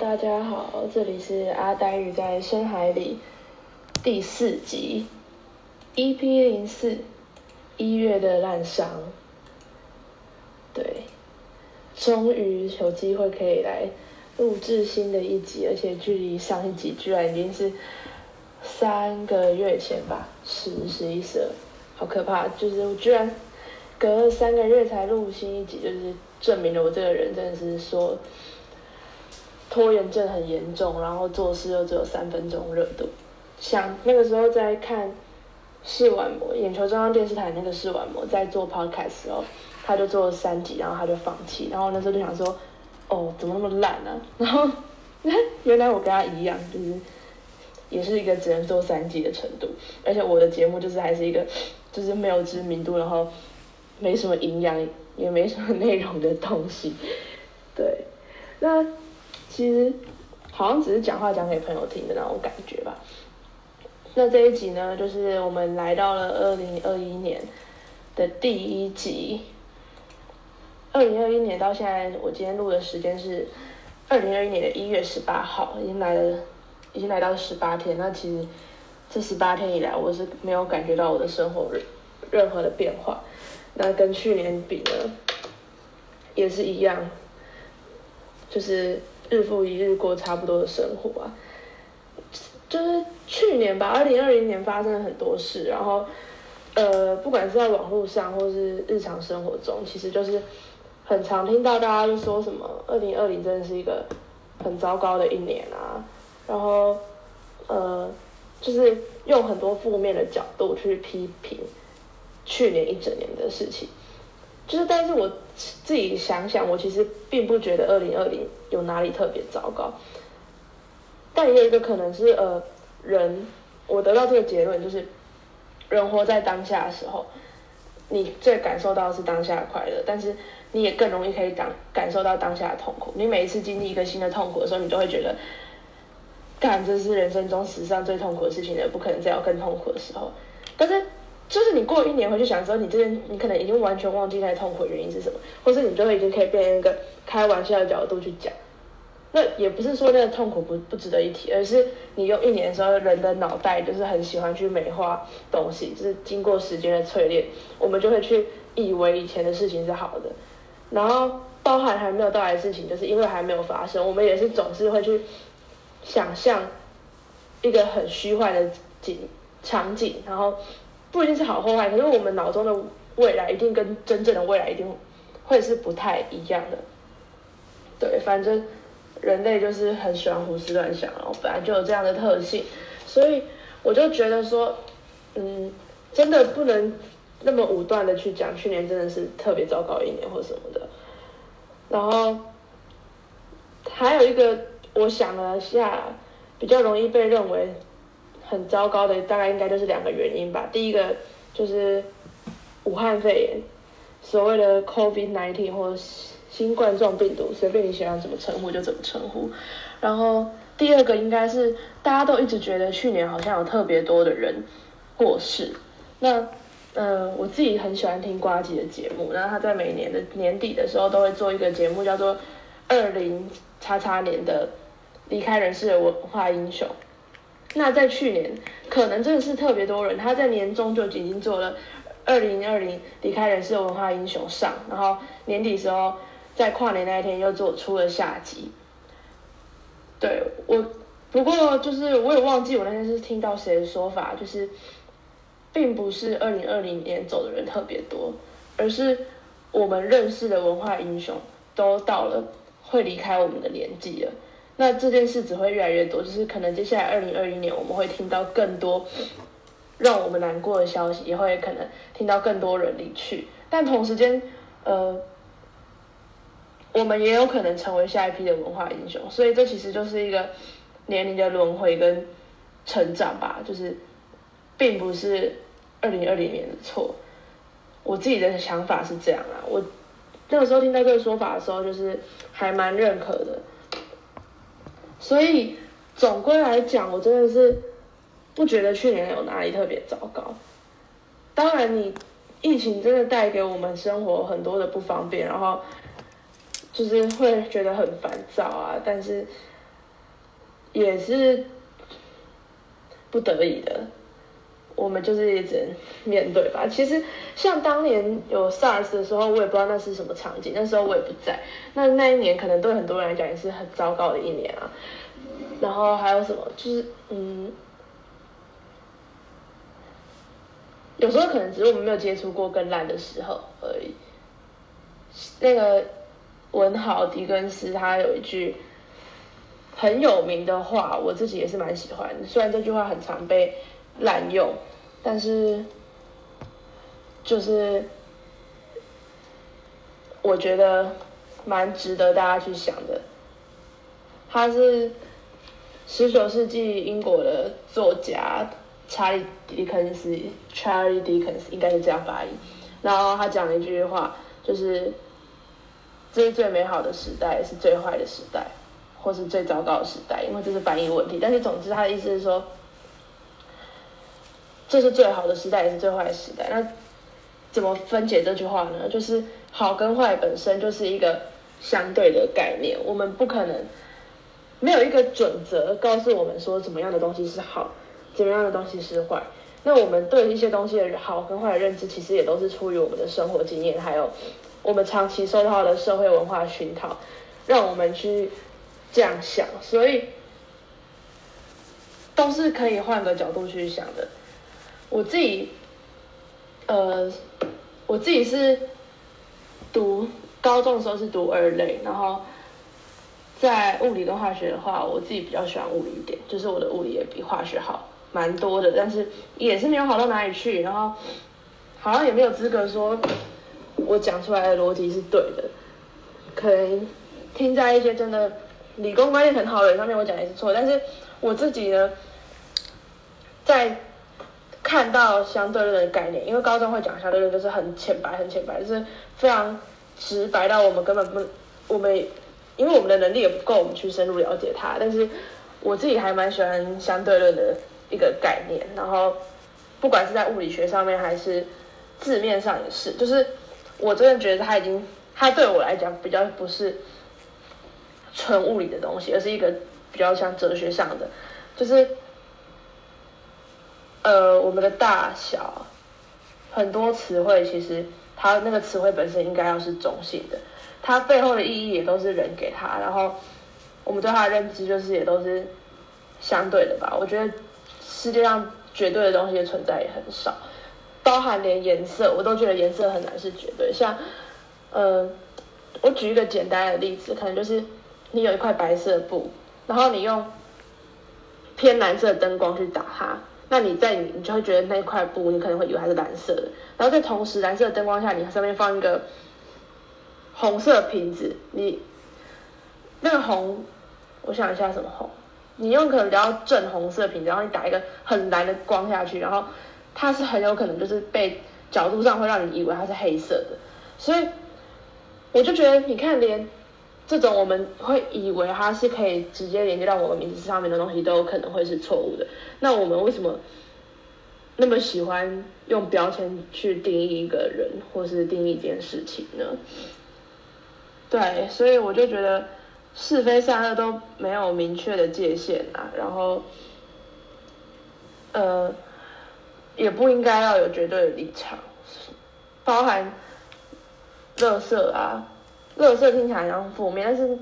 大家好，这里是阿呆鱼在深海里第四集，EP 零四一月的烂伤。对，终于有机会可以来录制新的一集，而且距离上一集居然已经是三个月前吧，十、十一、十二，好可怕！就是我居然隔了三个月才录新一集，就是证明了我这个人真的是说。拖延症很严重，然后做事又只有三分钟热度。想那个时候在看视网膜，眼球中央电视台那个视网膜在做 podcast 时候，他就做了三集，然后他就放弃。然后那时候就想说，哦，怎么那么烂呢？然后 原来我跟他一样，就是也是一个只能做三集的程度。而且我的节目就是还是一个就是没有知名度，然后没什么营养，也没什么内容的东西。对，那。其实好像只是讲话讲给朋友听的那种感觉吧。那这一集呢，就是我们来到了二零二一年的第一集。二零二一年到现在，我今天录的时间是二零二一年的一月十八号，已经来了，已经来到十八天。那其实这十八天以来，我是没有感觉到我的生活任任何的变化。那跟去年比呢，也是一样，就是。日复一日过差不多的生活啊，就是去年吧，二零二零年发生了很多事，然后呃，不管是在网络上或是日常生活中，其实就是很常听到大家就说什么二零二零真的是一个很糟糕的一年啊，然后呃，就是用很多负面的角度去批评去年一整年的事情。就是，但是我自己想想，我其实并不觉得二零二零有哪里特别糟糕。但也有一个可能是，呃，人，我得到这个结论就是，人活在当下的时候，你最感受到是当下的快乐，但是你也更容易可以感感受到当下的痛苦。你每一次经历一个新的痛苦的时候，你都会觉得，干这是人生中史上最痛苦的事情了，不可能再有更痛苦的时候。但是。就是你过一年回去想说，你这边你可能已经完全忘记那痛苦原因是什么，或是你就会已经可以变成一个开玩笑的角度去讲。那也不是说那个痛苦不不值得一提，而是你用一年的时候，人的脑袋就是很喜欢去美化东西，就是经过时间的淬炼，我们就会去以为以前的事情是好的，然后包含还没有到来的事情，就是因为还没有发生，我们也是总是会去想象一个很虚幻的景场景，然后。不一定是好或坏，可是我们脑中的未来一定跟真正的未来一定会是不太一样的。对，反正人类就是很喜欢胡思乱想，然后本来就有这样的特性，所以我就觉得说，嗯，真的不能那么武断的去讲去年真的是特别糟糕一年或什么的。然后还有一个，我想了下，比较容易被认为。很糟糕的，大概应该就是两个原因吧。第一个就是武汉肺炎，所谓的 COVID-19 或者新冠状病毒，随便你喜欢怎么称呼就怎么称呼。然后第二个应该是大家都一直觉得去年好像有特别多的人过世。那嗯，我自己很喜欢听瓜吉的节目，然后他在每年的年底的时候都会做一个节目，叫做二零叉叉年的离开人世的文化英雄。那在去年，可能真的是特别多人，他在年终就已经做了二零二零离开人世的文化英雄上，然后年底时候在跨年那一天又做出了下集。对我，不过就是我也忘记我那天是听到谁的说法，就是并不是二零二零年走的人特别多，而是我们认识的文化英雄都到了会离开我们的年纪了。那这件事只会越来越多，就是可能接下来二零二一年我们会听到更多让我们难过的消息，也会可能听到更多人离去。但同时间，呃，我们也有可能成为下一批的文化英雄。所以这其实就是一个年龄的轮回跟成长吧，就是并不是二零二零年的错。我自己的想法是这样啊，我那个时候听到这个说法的时候，就是还蛮认可的。所以总归来讲，我真的是不觉得去年有哪里特别糟糕。当然，你疫情真的带给我们生活很多的不方便，然后就是会觉得很烦躁啊。但是也是不得已的，我们就是一直面对吧。其实像当年有 SARS 的时候，我也不知道那是什么场景，那时候我也不在。那那一年可能对很多人来讲也是很糟糕的一年啊。然后还有什么？就是嗯，有时候可能只是我们没有接触过更烂的时候而已。那个文豪狄更斯他有一句很有名的话，我自己也是蛮喜欢。虽然这句话很常被滥用，但是就是我觉得蛮值得大家去想的。他是。十九世纪英国的作家查理狄更斯 （Charlie Dickens） 应该是这样发音。然后他讲了一句话，就是这是最美好的时代，是最坏的时代，或是最糟糕的时代，因为这是翻译问题。但是总之他的意思是说，这是最好的时代，也是最坏的时代。那怎么分解这句话呢？就是好跟坏本身就是一个相对的概念，我们不可能。没有一个准则告诉我们说怎么样的东西是好，怎么样的东西是坏。那我们对一些东西的好跟坏的认知，其实也都是出于我们的生活经验，还有我们长期受到的社会文化熏陶，让我们去这样想。所以都是可以换个角度去想的。我自己，呃，我自己是读高中的时候是读二类，然后。在物理跟化学的话，我自己比较喜欢物理一点，就是我的物理也比化学好蛮多的，但是也是没有好到哪里去，然后好像也没有资格说我讲出来的逻辑是对的，可能听在一些真的理工观念很好的人上面，我讲也是错，但是我自己呢，在看到相对论的概念，因为高中会讲相对论，就是很浅白很浅白，就是非常直白到我们根本不我们。因为我们的能力也不够，我们去深入了解它。但是我自己还蛮喜欢相对论的一个概念，然后不管是在物理学上面还是字面上也是，就是我真的觉得它已经，它对我来讲比较不是纯物理的东西，而是一个比较像哲学上的，就是呃我们的大小很多词汇其实它那个词汇本身应该要是中性的。它背后的意义也都是人给它，然后我们对它的认知就是也都是相对的吧。我觉得世界上绝对的东西的存在也很少，包含连颜色，我都觉得颜色很难是绝对。像，呃，我举一个简单的例子，可能就是你有一块白色布，然后你用偏蓝色的灯光去打它，那你在你你就会觉得那块布你可能会以为它是蓝色的，然后在同时蓝色的灯光下，你上面放一个。红色瓶子，你那个红，我想一下什么红？你用可能比较正红色瓶子，然后你打一个很蓝的光下去，然后它是很有可能就是被角度上会让你以为它是黑色的。所以我就觉得，你看连这种我们会以为它是可以直接连接到我们名字上面的东西，都有可能会是错误的。那我们为什么那么喜欢用标签去定义一个人，或是定义一件事情呢？对，所以我就觉得是非善恶都没有明确的界限啊，然后，呃，也不应该要有绝对的立场，包含，乐色啊，乐色听起来像负面，但是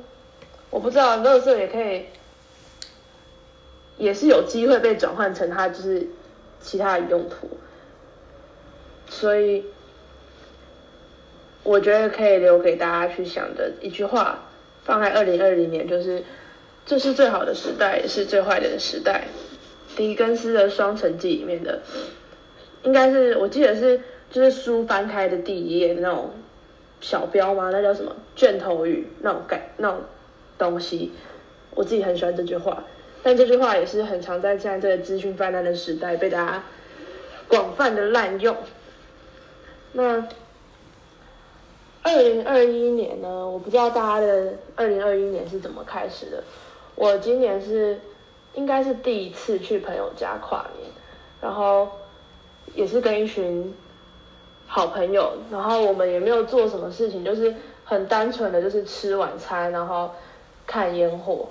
我不知道乐色也可以，也是有机会被转换成它就是其他的用途，所以。我觉得可以留给大家去想的一句话，放在二零二零年，就是这是最好的时代，也是最坏的时代。狄更斯的《双城记》里面的，应该是我记得是就是书翻开的第一页那种小标吗？那叫什么卷头语那种感那种东西。我自己很喜欢这句话，但这句话也是很常在现在这个资讯泛滥的时代被大家广泛的滥用。那。二零二一年呢，我不知道大家的二零二一年是怎么开始的。我今年是应该是第一次去朋友家跨年，然后也是跟一群好朋友，然后我们也没有做什么事情，就是很单纯的就是吃晚餐，然后看烟火，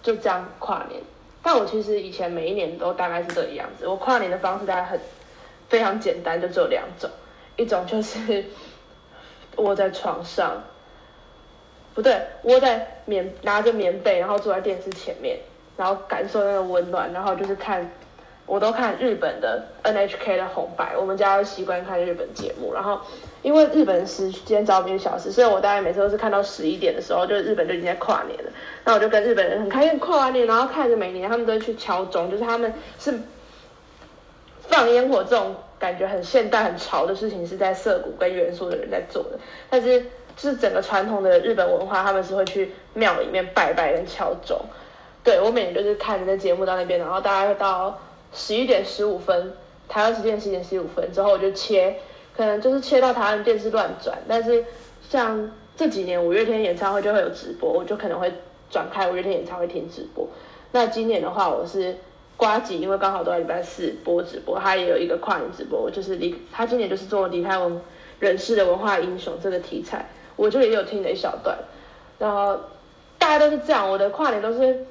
就这样跨年。但我其实以前每一年都大概是这个样子。我跨年的方式大概很非常简单，就只有两种，一种就是窝在床上，不对，窝在棉拿着棉被，然后坐在电视前面，然后感受那个温暖，然后就是看。我都看日本的 NHK 的红白，我们家习惯看日本节目，然后因为日本时间早比小时，所以我大概每次都是看到十一点的时候，就日本就已经在跨年了。那我就跟日本人很开心跨完年，然后看着每年他们都去敲钟，就是他们是放烟火这种感觉很现代很潮的事情，是在涩谷跟元素的人在做的。但是就是整个传统的日本文化，他们是会去庙里面拜拜跟敲钟。对我每年就是看着那节目到那边，然后大概到。十一点十五分，台湾时间十一点十五分之后我就切，可能就是切到台湾电视乱转。但是像这几年五月天演唱会就会有直播，我就可能会转开五月天演唱会听直播。那今年的话，我是瓜吉，因为刚好都在礼拜四播直播，他也有一个跨年直播，就是离他今年就是做离开文人世的文化英雄这个题材，我就也有听了一小段。然后大家都是这样，我的跨年都是。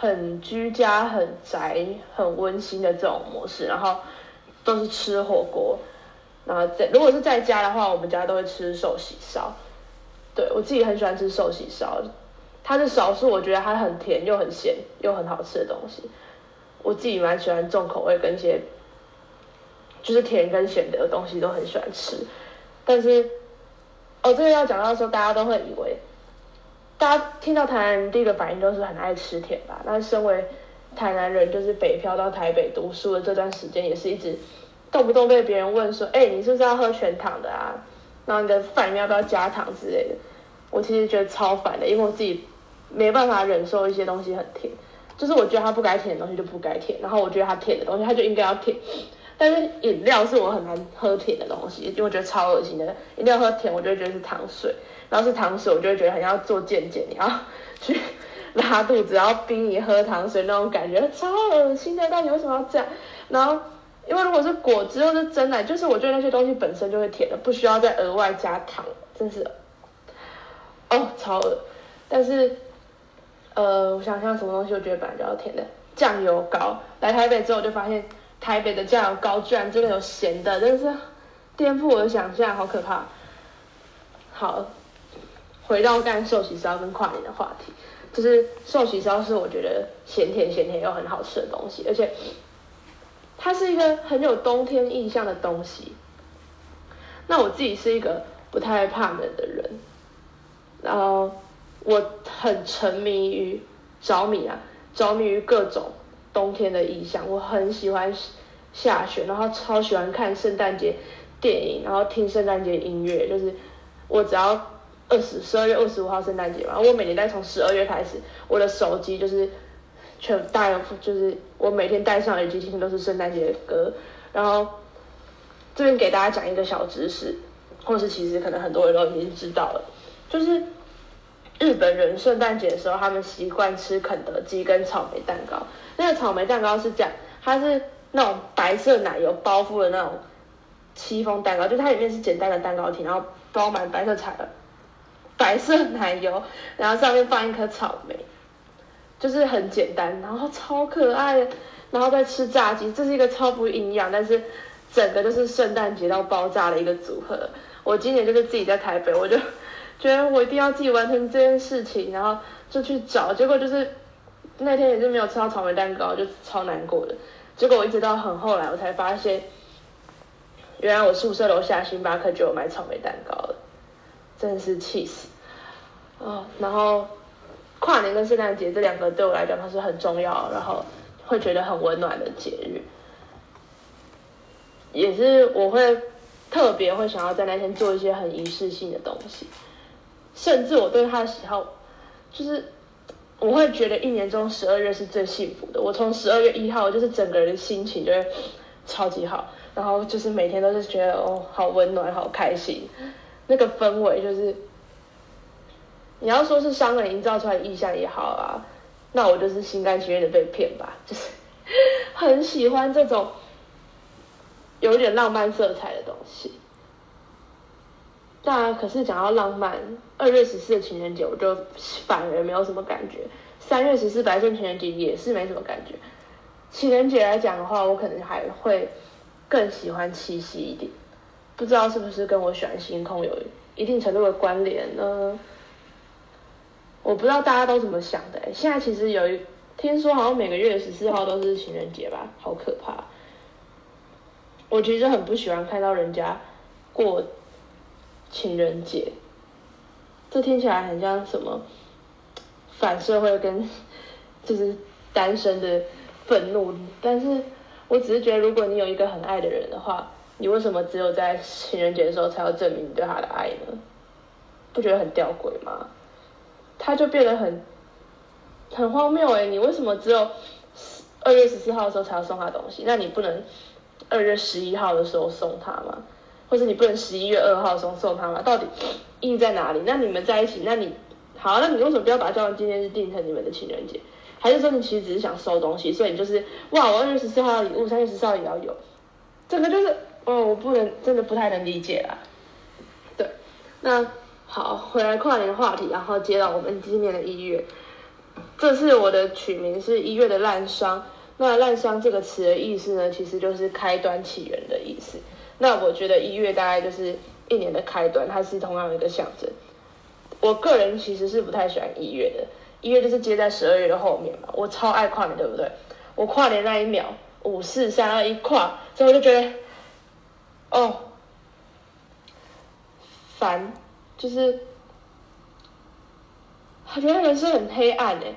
很居家、很宅、很温馨的这种模式，然后都是吃火锅，然后在如果是在家的话，我们家都会吃寿喜烧。对我自己很喜欢吃寿喜烧，它是少数我觉得它很甜又很咸又很好吃的东西。我自己蛮喜欢重口味跟一些就是甜跟咸的东西都很喜欢吃，但是哦，这个要讲到说，大家都会以为。大家听到台南人第一个反应都是很爱吃甜吧？那身为台南人，就是北漂到台北读书的这段时间，也是一直动不动被别人问说：“哎，你是不是要喝全糖的啊？然后你的饭里面要不要加糖之类的？”我其实觉得超烦的，因为我自己没办法忍受一些东西很甜，就是我觉得它不该甜的东西就不该甜，然后我觉得它甜的东西它就应该要甜。但是饮料是我很难喝甜的东西，因为我觉得超恶心的。一定要喝甜，我就会觉得是糖水。然后是糖水，我就会觉得很要做健检，你要去拉肚子，然后逼你喝糖水那种感觉，超恶心的。到底为什么要这样？然后因为如果是果汁或是真奶，就是我觉得那些东西本身就会甜的，不需要再额外加糖，真是哦超恶。但是呃，我想想什么东西我觉得本来就要甜的，酱油膏。来台北之后就发现台北的酱油膏居然真的有咸的，真是颠覆我的想象，好可怕。好。回到干寿喜烧跟跨年的话题，就是寿喜烧是我觉得咸甜咸甜又很好吃的东西，而且它是一个很有冬天印象的东西。那我自己是一个不太怕冷的人，然后我很沉迷于着迷啊，着迷于各种冬天的意象。我很喜欢下雪，然后超喜欢看圣诞节电影，然后听圣诞节音乐，就是我只要。二十十二月二十五号圣诞节嘛，我每年在从十二月开始，我的手机就是全带，就是我每天戴上耳机听都是圣诞节的歌。然后这边给大家讲一个小知识，或是其实可能很多人都已经知道了，就是日本人圣诞节的时候，他们习惯吃肯德基跟草莓蛋糕。那个草莓蛋糕是这样，它是那种白色奶油包覆的那种戚风蛋糕，就它里面是简单的蛋糕体，然后包满白色彩的。白色奶油，然后上面放一颗草莓，就是很简单，然后超可爱，然后再吃炸鸡，这是一个超不营养，但是整个就是圣诞节到爆炸的一个组合。我今年就是自己在台北，我就觉得我一定要自己完成这件事情，然后就去找，结果就是那天也是没有吃到草莓蛋糕，就超难过的。结果我一直到很后来，我才发现，原来我宿舍楼下星巴克就有卖草莓蛋糕了。真是气死，哦，然后跨年跟圣诞节这两个对我来讲它是很重要，然后会觉得很温暖的节日，也是我会特别会想要在那天做一些很仪式性的东西，甚至我对他的喜好，就是我会觉得一年中十二月是最幸福的，我从十二月一号就是整个人心情就会超级好，然后就是每天都是觉得哦好温暖好开心。那个氛围就是，你要说是商人营造出来的意象也好啊，那我就是心甘情愿的被骗吧，就是 很喜欢这种有点浪漫色彩的东西。但可是讲到浪漫，二月十四的情人节我就反而没有什么感觉，三月十四白色情人节也是没什么感觉。情人节来讲的话，我可能还会更喜欢七夕一点，不知道是不是跟我喜欢星空有一定程度的关联呢？我不知道大家都怎么想的。现在其实有一听说好像每个月十四号都是情人节吧，好可怕。我其实很不喜欢看到人家过情人节，这听起来很像什么反社会跟 就是单身的愤怒。但是我只是觉得，如果你有一个很爱的人的话，你为什么只有在情人节的时候才要证明你对他的爱呢？不觉得很吊诡吗？他就变得很很荒谬哎！你为什么只有二月十四号的时候才要送他东西？那你不能？二月十一号的时候送他吗？或者你不能十一月二号送送他吗？到底意义在哪里？那你们在一起，那你好，那你为什么不要把交往纪念日定成你们的情人节？还是说你其实只是想收东西，所以你就是哇，我二月十四号要礼物，三月十四号也要有，这个就是哦，我不能真的不太能理解啦。对，那好，回来跨年的话题，然后接到我们今年的一月，这次我的取名是一月的烂伤。那烂伤这个词的意思呢，其实就是开端起源的意思。那我觉得一月大概就是一年的开端，它是同样一个象征。我个人其实是不太喜欢一月的，一月就是接在十二月的后面嘛。我超爱跨年，对不对？我跨年那一秒，五四三二一跨，所以我就觉得，哦，烦，就是，我觉得人生很黑暗哎。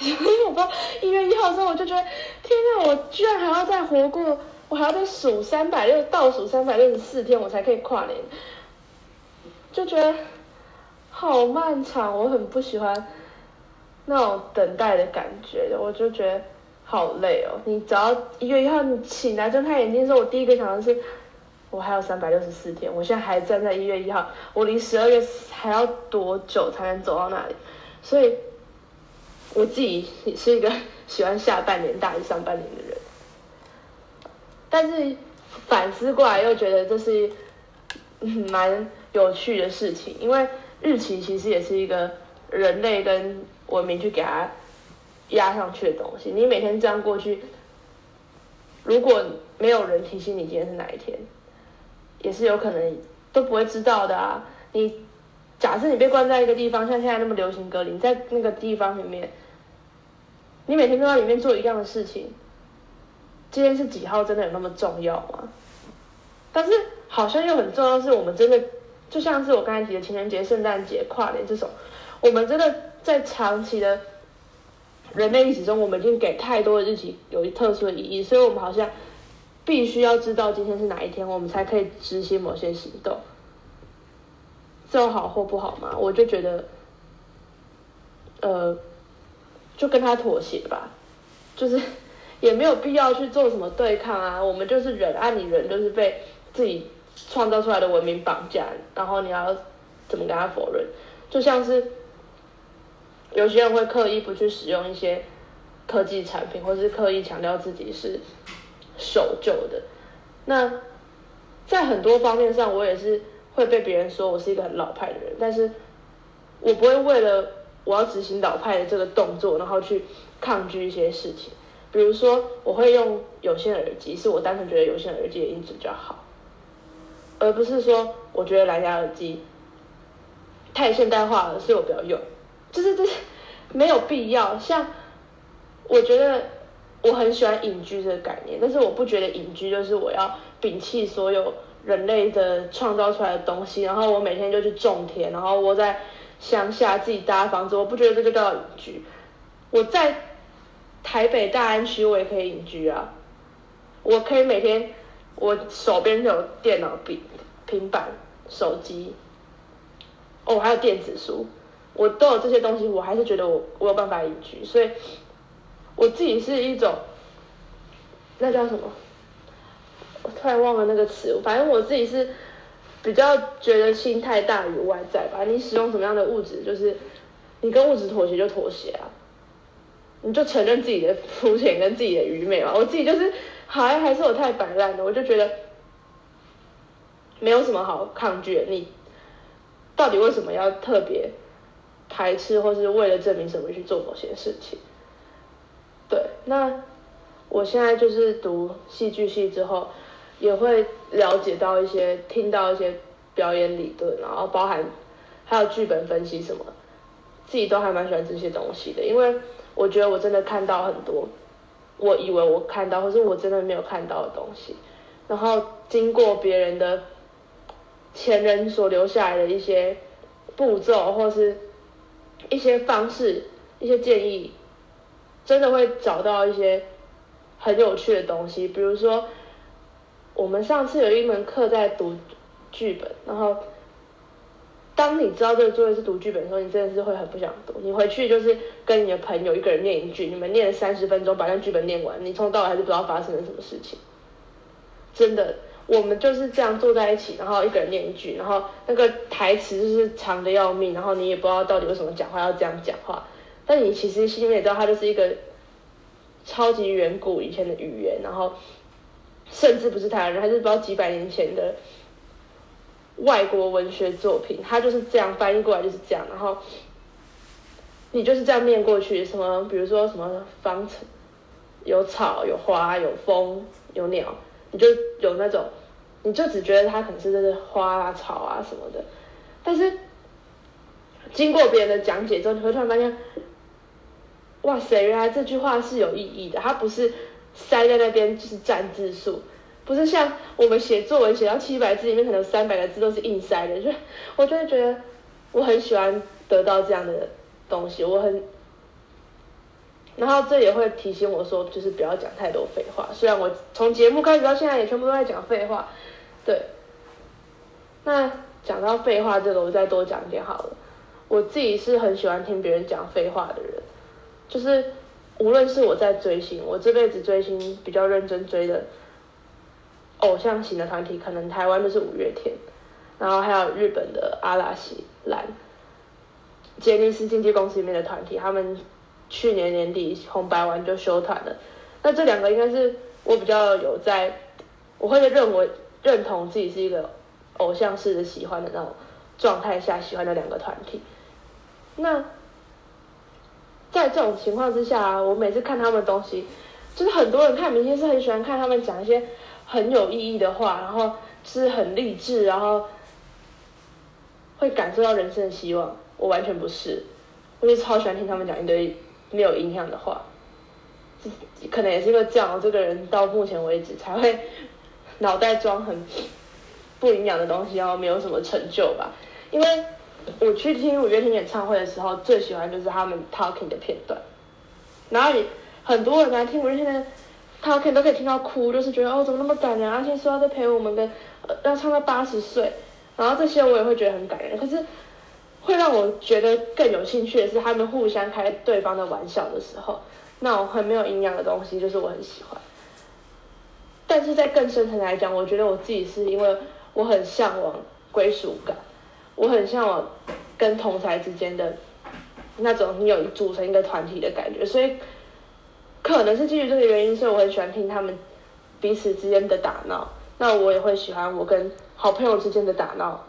因为我不知道一月一号之后，我就觉得天呐，我居然还要再活过，我还要再数三百六倒数三百六十四天，我才可以跨年，就觉得好漫长，我很不喜欢那种等待的感觉，我就觉得好累哦。你只要一月一号你醒来睁开眼睛的时候，我第一个想的是，我还有三百六十四天，我现在还站在一月一号，我离十二月还要多久才能走到那里？所以。我自己是一个喜欢下半年大于上半年的人，但是反思过来又觉得这是蛮有趣的事情，因为日期其实也是一个人类跟文明去给它压上去的东西。你每天这样过去，如果没有人提醒你今天是哪一天，也是有可能都不会知道的啊。你假设你被关在一个地方，像现在那么流行隔离，在那个地方里面。你每天都在里面做一样的事情，今天是几号？真的有那么重要吗？但是好像又很重要，是我们真的就像是我刚才提的情人节、圣诞节、跨年这种，我们真的在长期的人类历史中，我们已经给太多的日期有一特殊的意义，所以我们好像必须要知道今天是哪一天，我们才可以执行某些行动。这好或不好嘛？我就觉得，呃。就跟他妥协吧，就是 也没有必要去做什么对抗啊。我们就是人，啊，你人就是被自己创造出来的文明绑架，然后你要怎么跟他否认？就像是有些人会刻意不去使用一些科技产品，或是刻意强调自己是守旧的。那在很多方面上，我也是会被别人说我是一个很老派的人，但是我不会为了。我要执行老派的这个动作，然后去抗拒一些事情。比如说，我会用有线耳机，是我单纯觉得有线耳机的音质比较好，而不是说我觉得蓝牙耳机太现代化了，所以我不要用。就是这是没有必要。像我觉得我很喜欢隐居这个概念，但是我不觉得隐居就是我要摒弃所有人类的创造出来的东西，然后我每天就去种田，然后我在。乡下自己搭房子，我不觉得这就叫隐居。我在台北大安区，我也可以隐居啊。我可以每天，我手边有电脑、笔、平板、手机，哦，还有电子书，我都有这些东西，我还是觉得我我有办法隐居。所以我自己是一种，那叫什么？我突然忘了那个词，反正我自己是。比较觉得心态大于外在吧，你使用什么样的物质，就是你跟物质妥协就妥协啊，你就承认自己的肤浅跟自己的愚昧嘛。我自己就是还还是我太摆烂了，我就觉得没有什么好抗拒的。你到底为什么要特别排斥或是为了证明什么去做某些事情。对，那我现在就是读戏剧系之后，也会了解到一些，听到一些表演理论，然后包含还有剧本分析什么，自己都还蛮喜欢这些东西的，因为我觉得我真的看到很多，我以为我看到，或是我真的没有看到的东西，然后经过别人的前人所留下来的一些步骤，或是一些方式、一些建议。真的会找到一些很有趣的东西，比如说我们上次有一门课在读剧本，然后当你知道这个作业是读剧本的时候，你真的是会很不想读。你回去就是跟你的朋友一个人念一句，你们念了三十分钟把那剧本念完，你从头到尾还是不知道发生了什么事情。真的，我们就是这样坐在一起，然后一个人念一句，然后那个台词就是长的要命，然后你也不知道到底为什么讲话要这样讲话。但你其实心里也知道，它就是一个超级远古以前的语言，然后甚至不是台湾人，还是不知道几百年前的外国文学作品，它就是这样翻译过来就是这样，然后你就是这样念过去，什么比如说什么方程，有草有花有风有鸟，你就有那种，你就只觉得它可能是这是花啊草啊什么的，但是经过别人的讲解之后，你会突然发现。哇塞，原来这句话是有意义的，它不是塞在那边就是占字数，不是像我们写作文写到七百字里面可能三百个字都是硬塞的，就 我真的觉得我很喜欢得到这样的东西，我很，然后这也会提醒我说，就是不要讲太多废话，虽然我从节目开始到现在也全部都在讲废话，对，那讲到废话这个，我再多讲一点好了，我自己是很喜欢听别人讲废话的人。就是无论是我在追星，我这辈子追星比较认真追的偶像型的团体，可能台湾就是五月天，然后还有日本的阿拉西兰，杰尼斯经纪公司里面的团体，他们去年年底红白完就休团了。那这两个应该是我比较有在，我会认为认同自己是一个偶像式的喜欢的那种状态下喜欢的两个团体。那在这种情况之下，我每次看他们东西，就是很多人看明星是很喜欢看他们讲一些很有意义的话，然后是很励志，然后会感受到人生的希望。我完全不是，我就超喜欢听他们讲一堆没有营养的话。可能也是因为这样，我这个人到目前为止才会脑袋装很不营养的东西，然后没有什么成就吧，因为。我去听五月天演唱会的时候，最喜欢就是他们 talking 的片段。然后很多人来听五月天的 talking 都可以听到哭，就是觉得哦怎么那么感人，而且说要再陪我们的，要唱到八十岁。然后这些我也会觉得很感人。可是会让我觉得更有兴趣的是他们互相开对方的玩笑的时候，那种很没有营养的东西，就是我很喜欢。但是在更深层来讲，我觉得我自己是因为我很向往归属感。我很向往跟同才之间的那种你有组成一个团体的感觉，所以可能是基于这个原因，所以我很喜欢听他们彼此之间的打闹。那我也会喜欢我跟好朋友之间的打闹。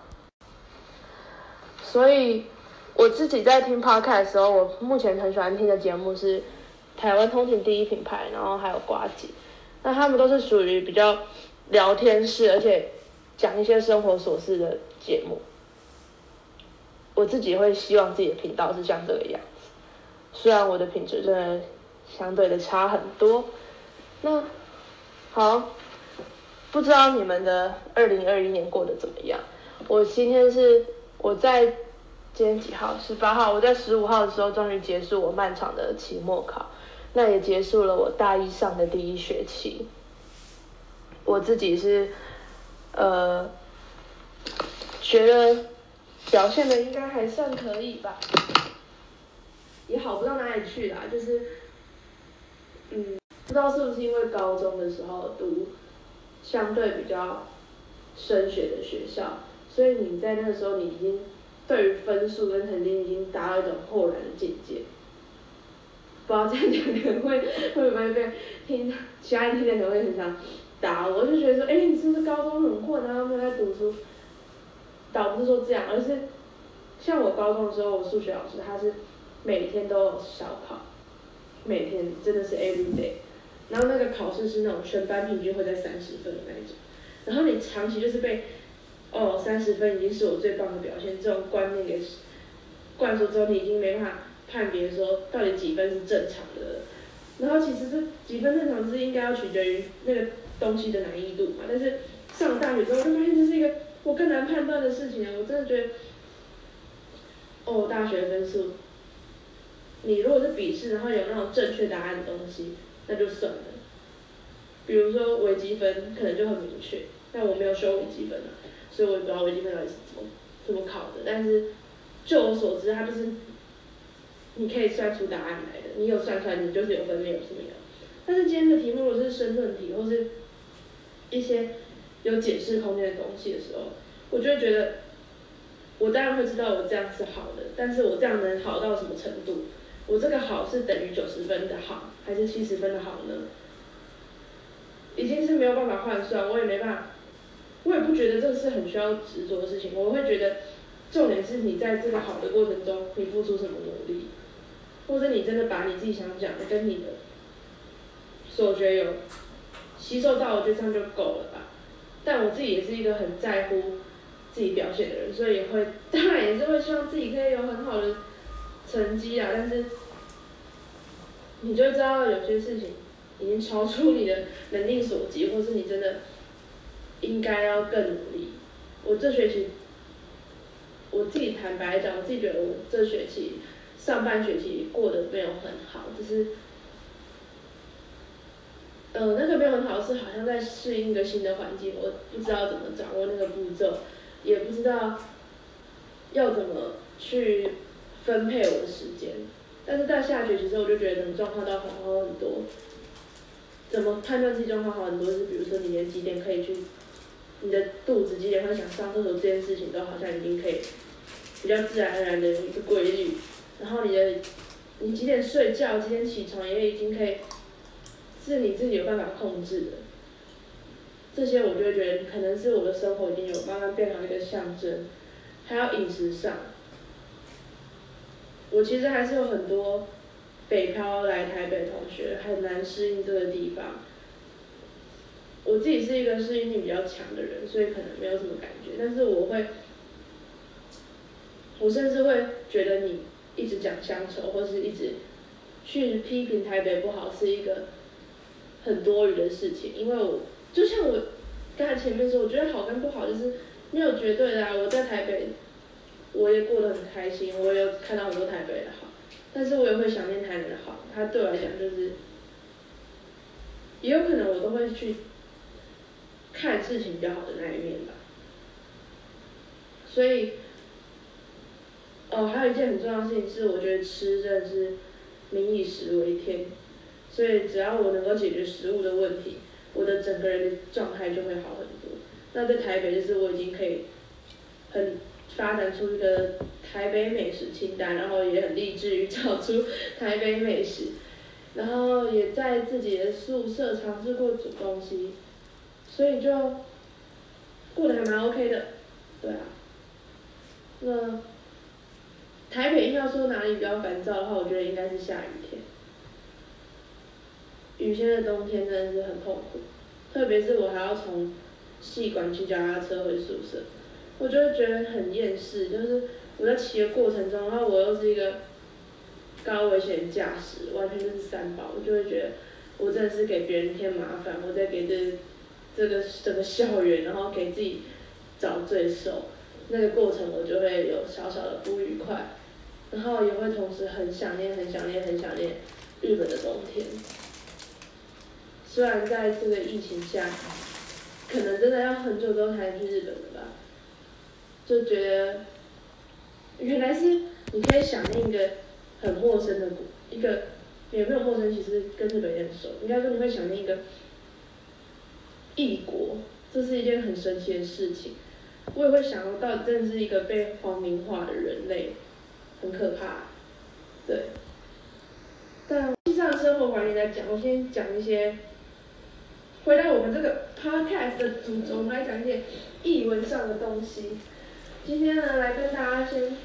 所以我自己在听 podcast 的时候，我目前很喜欢听的节目是台湾通勤第一品牌，然后还有瓜姐。那他们都是属于比较聊天式，而且讲一些生活琐事的节目。我自己会希望自己的频道是像这个样子，虽然我的品质真的相对的差很多。那好，不知道你们的二零二一年过得怎么样？我今天是我在今天几号？十八号。我在十五号的时候终于结束我漫长的期末考，那也结束了我大一上的第一学期。我自己是呃觉得。表现的应该还算可以吧，也好不到哪里去啦，就是，嗯，不知道是不是因为高中的时候读相对比较升学的学校，所以你在那个时候你已经对于分数跟成绩已经达到一种豁然的境界。不知道这样讲可能会会不会被听其他人听见可能会很想打我，就觉得说，哎，你是不是高中很混啊，没有在读书？倒不是说这样，而是像我高中的时候，我数学老师他是每天都有小考，每天真的是 every day，然后那个考试是那种全班平均会在三十分的那一种，然后你长期就是被哦三十分已经是我最棒的表现这种观念给灌输之后，你已经没办法判别说到底几分是正常的，然后其实这几分正常是应该要取决于那个东西的难易度嘛，但是上了大学之后就发现这是一个我更难判断的事情啊，我真的觉得。哦，大学分数，你如果是笔试，然后有那种正确答案的东西，那就算了。比如说微积分，可能就很明确，但我没有修微积分啊，所以我也不知道微积分到底是怎么怎么考的。但是，就我所知，它就是你可以算出答案来的，你有算出来，你就是有分，没有是没有。但是今天的题目如果是申论题，或是一些有解释空间的东西的时候，我就会觉得。我当然会知道我这样是好的，但是我这样能好到什么程度？我这个好是等于九十分的好，还是七十分的好呢？已经是没有办法换算，我也没办法，我也不觉得这个是很需要执着的事情。我会觉得，重点是你在这个好的过程中，你付出什么努力，或者你真的把你自己想讲的跟你的所学有吸收到，我觉得这样就够了吧。但我自己也是一个很在乎。自己表现的人，所以也会，当然也是会希望自己可以有很好的成绩啊。但是，你就知道有些事情已经超出你的能力所及，或是你真的应该要更努力。我这学期，我自己坦白讲，我自己觉得我这学期上半学期过得没有很好，只是，呃，那个没有很好是好像在适应一个新的环境，我不知道怎么掌握那个步骤。也不知道要怎么去分配我的时间，但是在下学期之后，我就觉得整个状况都好好很多。怎么判断自己状况好很多？是比如说你连几点可以去，你的肚子几点会想上厕所这件事情，都好像已经可以比较自然而然的一个规律。然后你的你几点睡觉，几点起床，也已经可以是你自己有办法控制的。这些我就觉得可能是我的生活已经有慢慢变成一个象征，还有饮食上，我其实还是有很多北漂来台北同学很难适应这个地方。我自己是一个适应力比较强的人，所以可能没有什么感觉，但是我会，我甚至会觉得你一直讲乡愁，或是一直去批评台北不好，是一个很多余的事情，因为我。就像我刚才前面说，我觉得好跟不好就是没有绝对的啊。我在台北，我也过得很开心，我也有看到很多台北的好，但是我也会想念台南的好。它对我来讲就是，也有可能我都会去看事情比较好的那一面吧。所以，哦，还有一件很重要的事情是，我觉得吃真的是民以食为天，所以只要我能够解决食物的问题。我的整个人的状态就会好很多。那在台北就是我已经可以很发展出一个台北美食清单，然后也很励志于找出台北美食，然后也在自己的宿舍尝试过煮东西，所以就过得还蛮 OK 的，对啊。那台北硬要说哪里比较烦躁的话，我觉得应该是下雨天。雨天的冬天真的是很痛苦，特别是我还要从戏馆骑脚踏车回宿舍，我就会觉得很厌世。就是我在骑的过程中，然后我又是一个高危险驾驶，完全就是三宝，我就会觉得我真的是给别人添麻烦，我在给这这个整个校园，然后给自己找罪受。那个过程我就会有小小的不愉快，然后也会同时很想念、很想念、很想念日本的冬天。虽然在这个疫情下，可能真的要很久之后才能去日本了吧，就觉得原来是你可以想念一个很陌生的国，一个也没有陌生，其实跟日本也很熟。应该说你会想念一个异国，这是一件很神奇的事情。我也会想到，真的是一个被皇民化的人类，很可怕，对。但上生活管理来讲，我先讲一些。回到我们这个 podcast 的主轴，我们来讲一点译文上的东西。今天呢，来跟大家先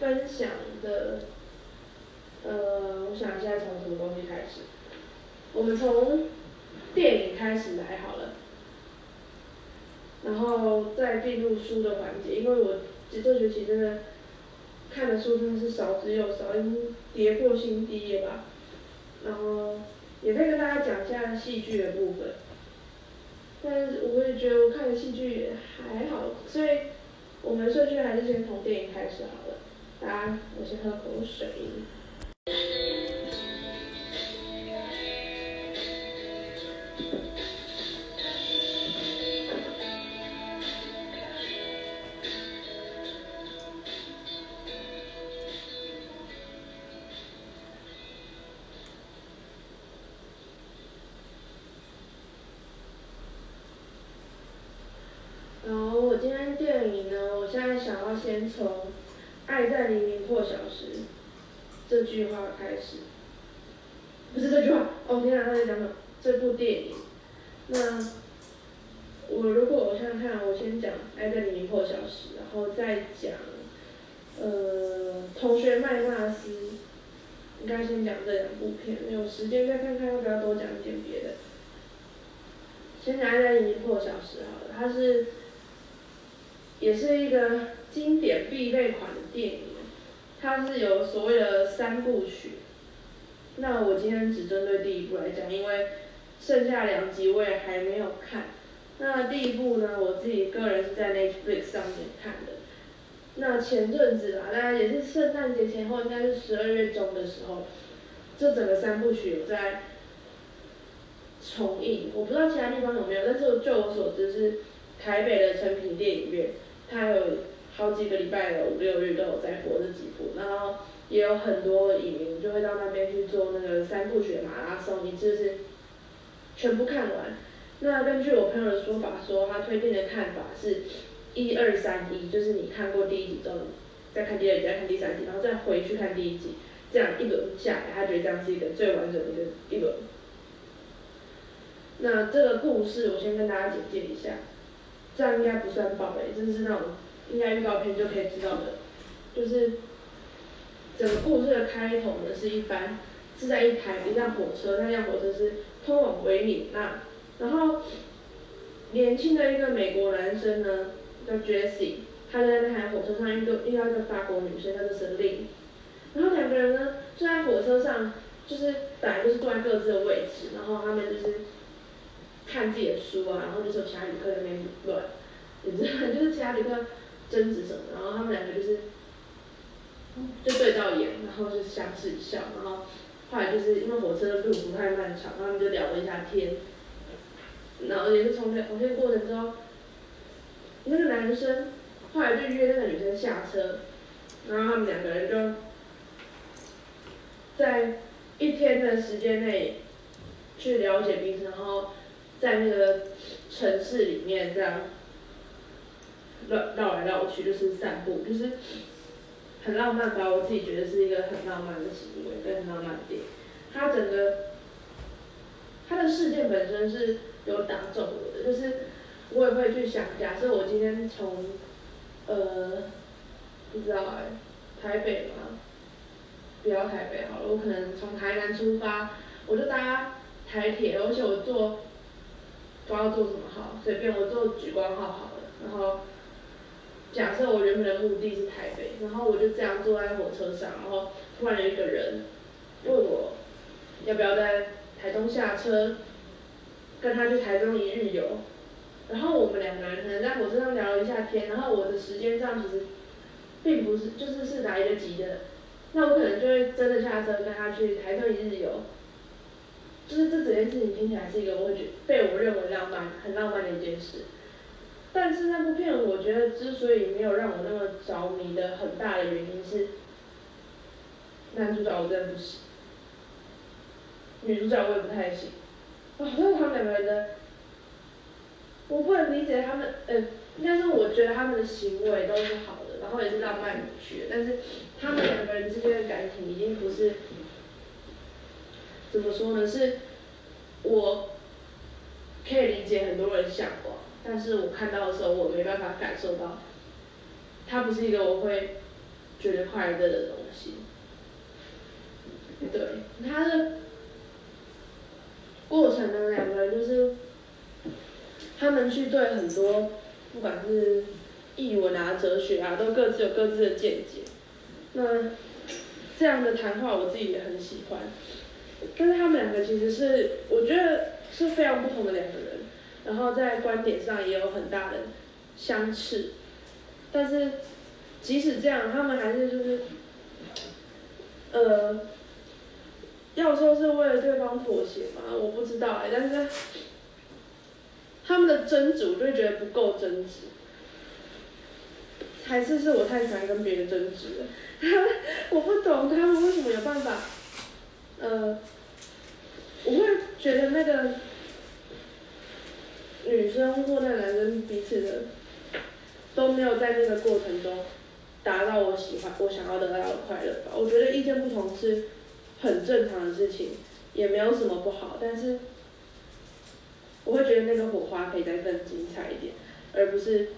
分享的，呃，我想一下从什么东西开始，我们从电影开始来好了，然后再进入书的环节，因为我这这学期真的看的书真的是少之又少，已经跌破新低了吧，然后也可以跟大家讲一下戏剧的部分。但是我也觉得我看的戏剧也还好，所以我们顺序还是先从电影开始好了。大家，我先喝口水。句话开始，不是这句话，哦天啊，他在讲什么？这部电影。那我如果我想想看，我先讲《爱在黎明破晓时》，然后再讲呃同学麦纳斯，应该先讲这两部片，有时间再看看要不要多讲一点别的。先讲《爱在黎明破晓时》好了，它是。也是一个经典必备款的电影，它是有所谓的三部曲。那我今天只针对第一部来讲，因为剩下两集我也还没有看。那第一部呢，我自己个人是在 Netflix 上面看的。那前阵子吧，大概也是圣诞节前后，应该是十二月中的时候，这整个三部曲有在重映。我不知道其他地方有没有，但是就我所知是台北的成品电影院。它有好几个礼拜的五六日都有在播这几部，然后也有很多影迷就会到那边去做那个三部曲马拉松，一次是全部看完。那根据我朋友的说法说，他推荐的看法是一二三一，就是你看过第一集之后，再看第二集，再看第三集，然后再回去看第一集，这样一轮下来，他觉得这样是一个最完整的一个一轮。那这个故事我先跟大家简介一下。这样应该不算爆雷，就是那种应该预告片就可以知道的，就是整个故事的开头呢是一般是在一台一辆火车，那辆火车是通往维也纳，然后年轻的一个美国男生呢叫 Jesse，他在那台火车上遇到遇到一个法国女生叫做 Celine，然后两个人呢坐在火车上，就是本来就是坐在各自的位置，然后他们就是。看自己的书啊，然后就是有其他旅客在那边乱，你知道，就是其他旅客争执什么，然后他们两个就是就对到眼，然后就相视一笑，然后后来就是因为火车的路不太漫长，他们就聊了一下天，然后也是从聊天过程中，那个男生后来就约那个女生下车，然后他们两个人就在一天的时间内去了解彼此，然后。在那个城市里面这样绕绕来绕去，就是散步，就是很浪漫吧？我自己觉得是一个很浪漫的行为，跟很浪漫的电影。它整个它的事件本身是有打中我的，就是我也会去想，假设我今天从呃不知道哎台北吗？不要台北好了，我可能从台南出发，我就搭台铁，而且我坐。不知道做什么好，随便我坐莒光号好了。然后假设我原本的目的是台北，然后我就这样坐在火车上，然后突然有一个人问我要不要在台中下车，跟他去台中一日游。然后我们两个人可能在火车上聊了一下天，然后我的时间上其实并不是就是是来得及的，那我可能就会真的下车跟他去台中一日游。就是这整件事情听起来是一个我觉被我认为浪漫很浪漫的一件事，但是那部片我觉得之所以没有让我那么着迷的很大的原因是，男主角我真的不行，女主角我也不太行，啊，就是他们两个人的，我不能理解他们，呃，应该说我觉得他们的行为都是好的，然后也是浪漫有趣的，但是他们两个人之间的感情已经不是。怎么说呢？是，我可以理解很多人向往，但是我看到的时候，我没办法感受到，它不是一个我会觉得快乐的东西。对，他的过程呢，两个人就是他们去对很多不管是译文啊、哲学啊，都各自有各自的见解。那这样的谈话我自己也很喜欢，但是他们两个其实是我觉得是非常不同的两个人，然后在观点上也有很大的相似，但是即使这样，他们还是就是呃。要说是为了对方妥协吗？我不知道哎，但是他们的争执，我就觉得不够争执，还是是我太喜欢跟别人争执了。我不懂他们为什么有办法，呃，我会觉得那个女生或那男生彼此的都没有在那个过程中达到我喜欢、我想要得到的快乐吧。我觉得意见不同是。很正常的事情，也没有什么不好，但是我会觉得那个火花可以再更精彩一点，而不是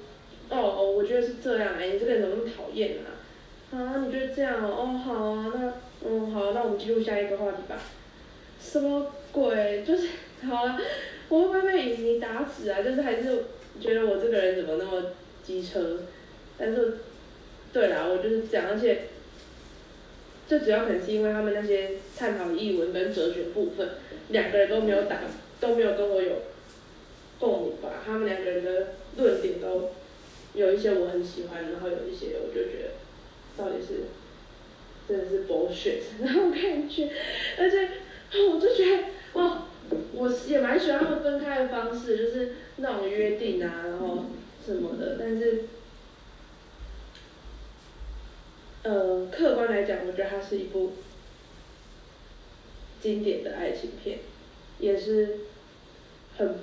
哦哦，我觉得是这样，哎，你这个人怎么那么讨厌啊？啊，你觉得这样哦？哦，好啊，那嗯好，那我们进入下一个话题吧。什么鬼？就是好了，我会不会被你打死啊？就是还是觉得我这个人怎么那么机车？但是对啦，我就是这样，而且。最主要可能是因为他们那些探讨译文跟哲学部分，两个人都没有打，都没有跟我有共鸣吧。他们两个人的论点都有一些我很喜欢，然后有一些我就觉得到底是真的是 bullshit 那种感觉。而且我就觉得哇，我也蛮喜欢他们分开的方式，就是那种约定啊，然后什么的，但是。呃，客观来讲，我觉得它是一部经典的爱情片，也是很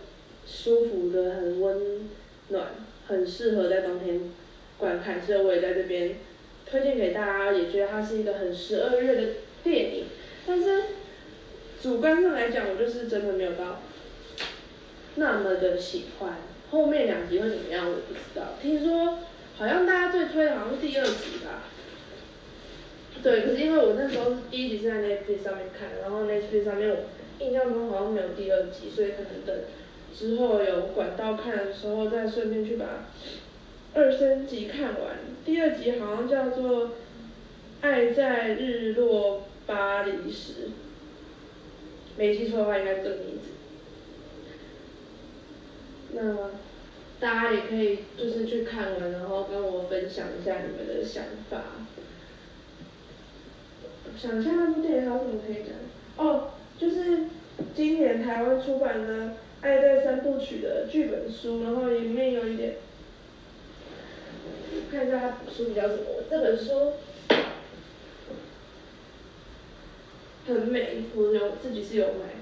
舒服的、很温暖、很适合在冬天观看，所以我也在这边推荐给大家，也觉得它是一个很十二月的电影。但是主观上来讲，我就是真的没有到那么的喜欢。后面两集会怎么样，我不知道。听说好像大家最推的好像是第二集吧。对，可是因为我那时候是第一集是在 Netflix 上面看，然后 Netflix 上面我印象中好像没有第二集，所以可能等之后有管道看的时候再顺便去把二三集看完。第二集好像叫做《爱在日落巴黎时》，没记错的话应该是这个名字。那大家也可以就是去看完，然后跟我分享一下你们的想法。想一下那部电影还有什么可以讲？哦，就是今年台湾出版的《爱在三部曲》的剧本书，然后里面有一点，看一下它书名叫什么？这本书很美，我有自己是有买，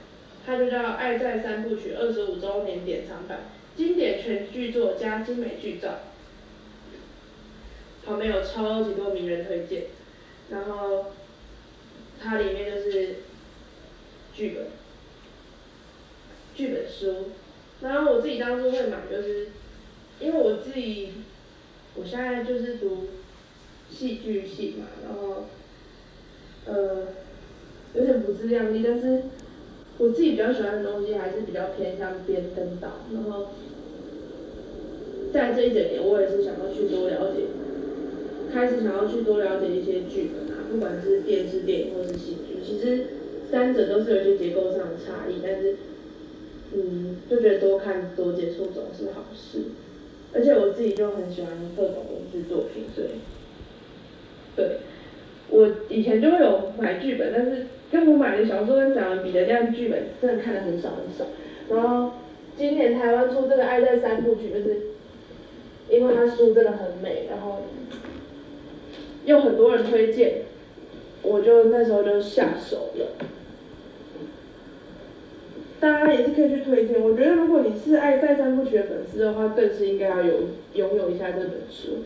它就叫《爱在三部曲》二十五周年典藏版，经典全剧作加精美剧照，旁边有超级多名人推荐，然后。它里面就是剧本，剧本书，然后我自己当初会买，就是因为我自己，我现在就是读戏剧系嘛，然后呃有点不自量力，但是我自己比较喜欢的东西还是比较偏向编跟导，然后在这一整年我也是想要去多了解，开始想要去多了解一些剧本啊。不管是电视、电影或是戏剧，其实三者都是有一些结构上的差异，但是，嗯，就觉得多看多接触总是好事。而且我自己就很喜欢各种文字作品，所以，对，我以前就会有买剧本，但是跟我买的小说跟散文比的，这样剧本真的看的很少很少。然后今年台湾出这个《爱在三部曲》，就是因为它书真的很美，然后又很多人推荐。我就那时候就下手了，大家也是可以去推荐。我觉得如果你是爱在三部曲的粉丝的话，更是应该要有拥有一下这本书。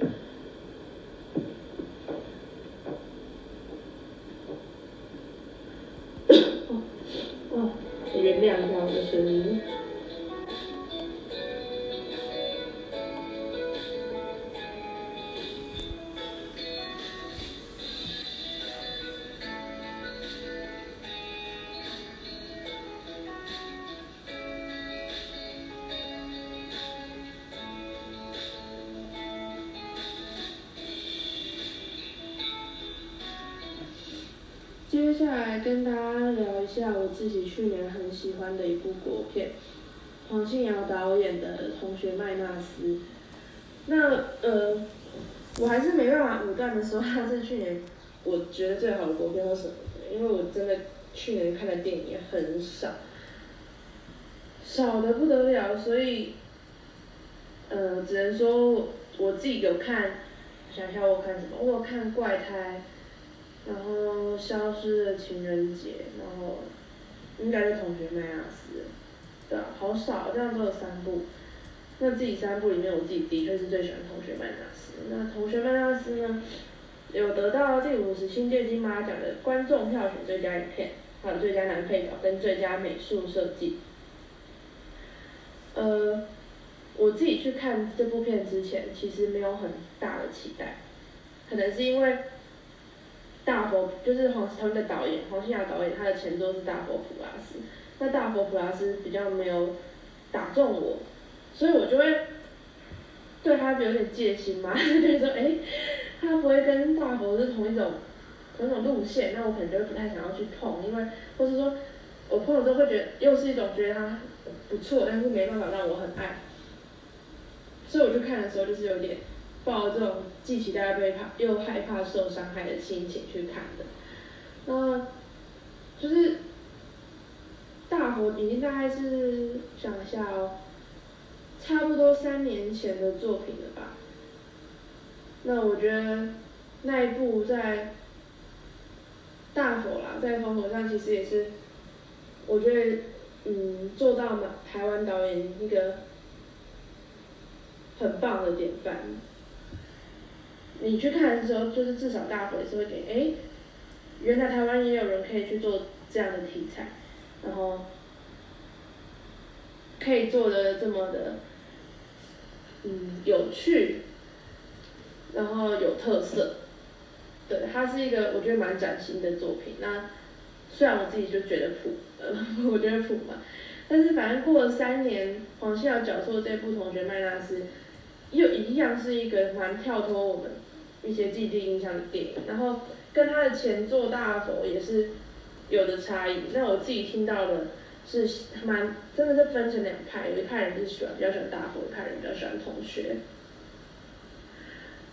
哦，我原谅一下我的声音。接下来跟大家聊。下我自己去年很喜欢的一部国片，黄信尧导演的《同学麦纳斯》。那呃，我还是没办法武断的说它是去年我觉得最好的国片或什么，因为我真的去年看的电影也很少，少的不得了，所以呃，只能说我自己有看，想一下我看什么，我有看《怪胎》。然后消失的情人节，然后应该是同学麦纳斯，对啊，好少，这样只有三部。那自己三部里面，我自己的确是最喜欢同学麦纳斯。那同学麦纳斯呢，有得到第五十新届金马奖的观众票选最佳影片，还有最佳男配角跟最佳美术设计。呃，我自己去看这部片之前，其实没有很大的期待，可能是因为。大佛就是黄他们的导演黄信尧导演，他的前作是大佛普拉斯，那大佛普拉斯比较没有打中我，所以我就会对他有点戒心嘛，就觉得说哎，他不会跟大佛是同一种同一种路线，那我可能就不太想要去碰，因为或是说我碰了之后会觉得又是一种觉得他不错，但是没办法让我很爱，所以我就看的时候就是有点。抱着这种既期待被怕又害怕受伤害的心情去看的，那就是大佛已经大概是想一下哦，差不多三年前的作品了吧。那我觉得那一部在大佛啦，在风口上其实也是，我觉得嗯做到嘛台湾导演一个很棒的典范。你去看的时候，就是至少大伙也是会觉得，哎，原来台湾也有人可以去做这样的题材，然后可以做的这么的，嗯，有趣，然后有特色，对，它是一个我觉得蛮崭新的作品。那虽然我自己就觉得普，呃，我觉得普嘛，但是反正过了三年，黄信尧角色这部《同学麦纳斯》。又一样是一个蛮跳脱我们一些既定印象的电影，然后跟他的前作大佛也是有的差异。那我自己听到的是蛮真的是分成两派，有一派人是喜欢比较喜欢大佛，一派人比较喜欢同学。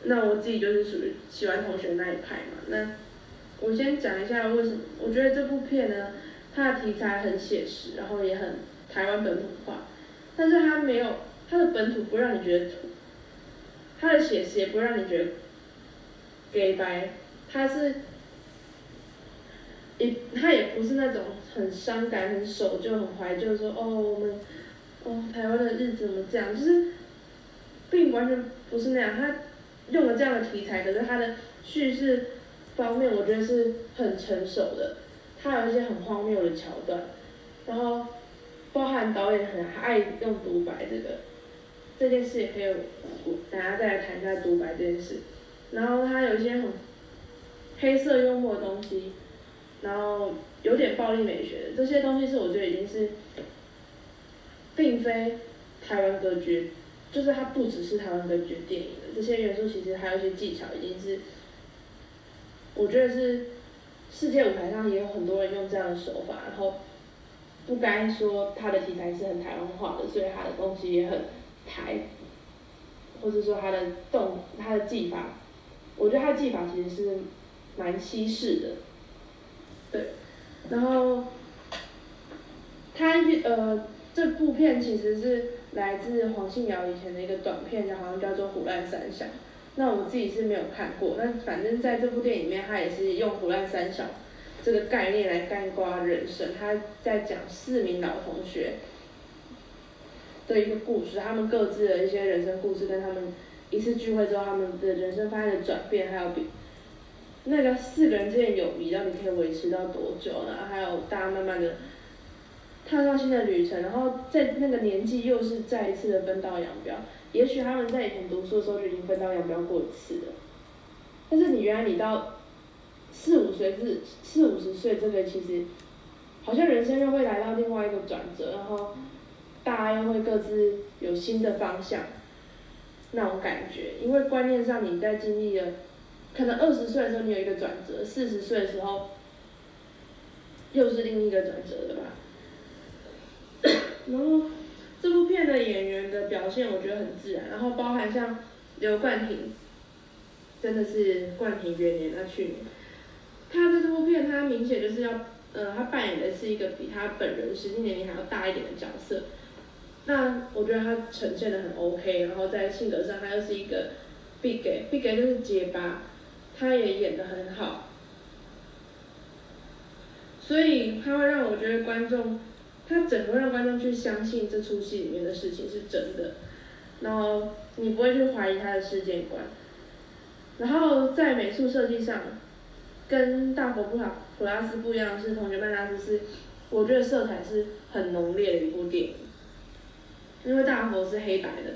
那我自己就是属于喜欢同学那一派嘛。那我先讲一下为什么，我觉得这部片呢，它的题材很写实，然后也很台湾本土化，但是它没有它的本土不让你觉得土。他的写实也不会让你觉得给白，他是，也他也不是那种很伤感、很守旧、很怀旧，说哦我们，哦台湾的日子怎么这样，就是并完全不是那样。他用了这样的题材，可是他的叙事方面我觉得是很成熟的，他有一些很荒谬的桥段，然后包含导演很爱用独白这个。这件事也可以，我等下再来谈一下独白这件事。然后他有一些很黑色幽默的东西，然后有点暴力美学这些东西是我觉得已经是，并非台湾歌剧，就是它不只是台湾歌剧电影的这些元素，其实还有一些技巧已经是，我觉得是世界舞台上也有很多人用这样的手法，然后不该说他的题材是很台湾化的，所以他的东西也很。台，或者说他的动，他的技法，我觉得他的技法其实是蛮西式的，对，然后他呃这部片其实是来自黄信尧以前的一个短片，叫好像叫做《虎乱三小》，那我自己是没有看过，但反正在这部电影里面，他也是用虎乱三小这个概念来概括人生，他在讲四名老同学。的一个故事，他们各自的一些人生故事，跟他们一次聚会之后，他们的人生发生的转变，还有比那个四个人之间友谊到底可以维持到多久呢？还有大家慢慢的踏上新的旅程，然后在那个年纪又是再一次的分道扬镳。也许他们在以前读书的时候就已经分道扬镳过一次了，但是你原来你到四五岁至四五十岁，这个其实好像人生又会来到另外一个转折，然后。大家又会各自有新的方向，那种感觉，因为观念上你在经历了，可能二十岁的时候你有一个转折，四十岁的时候，又是另一个转折的吧。然后这部片的演员的表现我觉得很自然，然后包含像刘冠廷，真的是冠廷元年那去年，他这部片他明显就是要，呃，他扮演的是一个比他本人实际年龄还要大一点的角色，那我觉得他呈现的很 OK，然后在性格上他又是一个 big big 就是结巴，他也演得很好，所以他会让我觉得观众。他整个让观众去相信这出戏里面的事情是真的，然后你不会去怀疑他的世界观。然后在美术设计上，跟大佛普拉普拉斯不一样的是，同学曼拉斯是，我觉得色彩是很浓烈的一部电影，因为大佛是黑白的，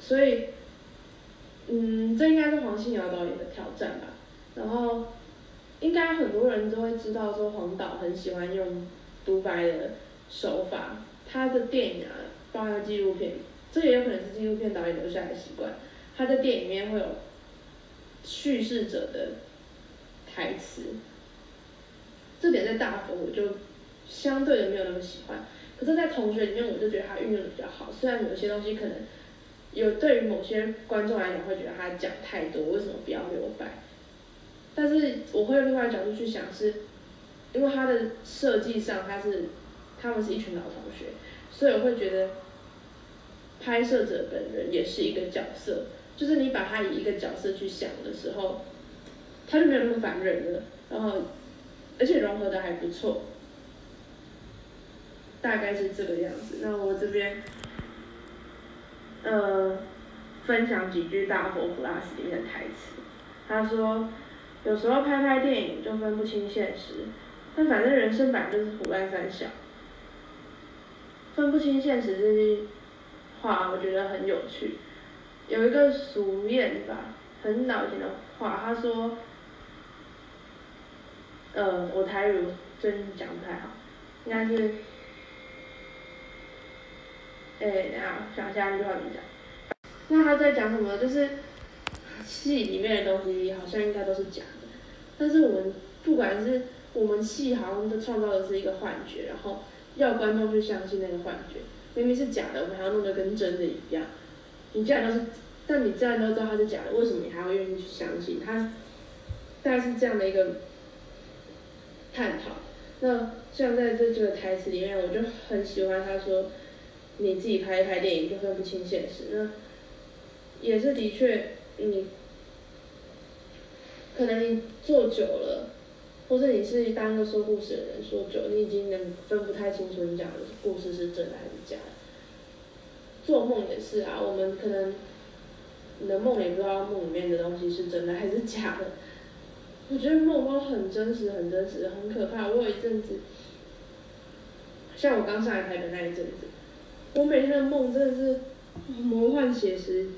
所以，嗯，这应该是黄信尧导演的挑战吧。然后，应该很多人都会知道说黄导很喜欢用。独白的手法，他的电影啊，包括纪录片，这也有可能是纪录片导演留下的习惯。他在电影里面会有叙事者的台词，这点在大佛我就相对的没有那么喜欢。可是，在同学里面，我就觉得他运用的比较好。虽然有些东西可能有对于某些观众来讲会觉得他讲太多，为什么不要留白？但是我会用另外的角度去想是。因为他的设计上，他是他们是一群老同学，所以我会觉得拍摄者本人也是一个角色，就是你把他以一个角色去想的时候，他就没有那么烦人了，然后而且融合的还不错，大概是这个样子。那我这边呃分享几句大佛普拉斯里面的台词，他说有时候拍拍电影就分不清现实。但反正人生本来就是胡乱三小，分不清现实这句话，我觉得很有趣。有一个俗谚吧，很老前的话，他说，呃，我台语最近讲不太好，应该是，哎，等下想一下那句话怎么讲。那他在讲什么？就是戏里面的东西好像应该都是假的，但是我们不管是。我们戏好像都创造的是一个幻觉，然后要观众去相信那个幻觉，明明是假的，我们还要弄得跟真的一样。你既然都是，但你既然都知道它是假的，为什么你还要愿意去相信它？大概是这样的一个探讨。那像在这句的台词里面，我就很喜欢他说：“你自己拍一拍电影就分不清现实。”那也是的确，你可能你做久了。或者你是当个说故事的人，说久，你已经能分不太清楚你讲的故事是真的还是假的。做梦也是啊，我们可能你的梦也不知道梦里面的东西是真的还是假的。我觉得梦都很真实，很真实，很可怕。我有一阵子，像我刚上来台北那一阵子，我每天的梦真的是魔幻写实，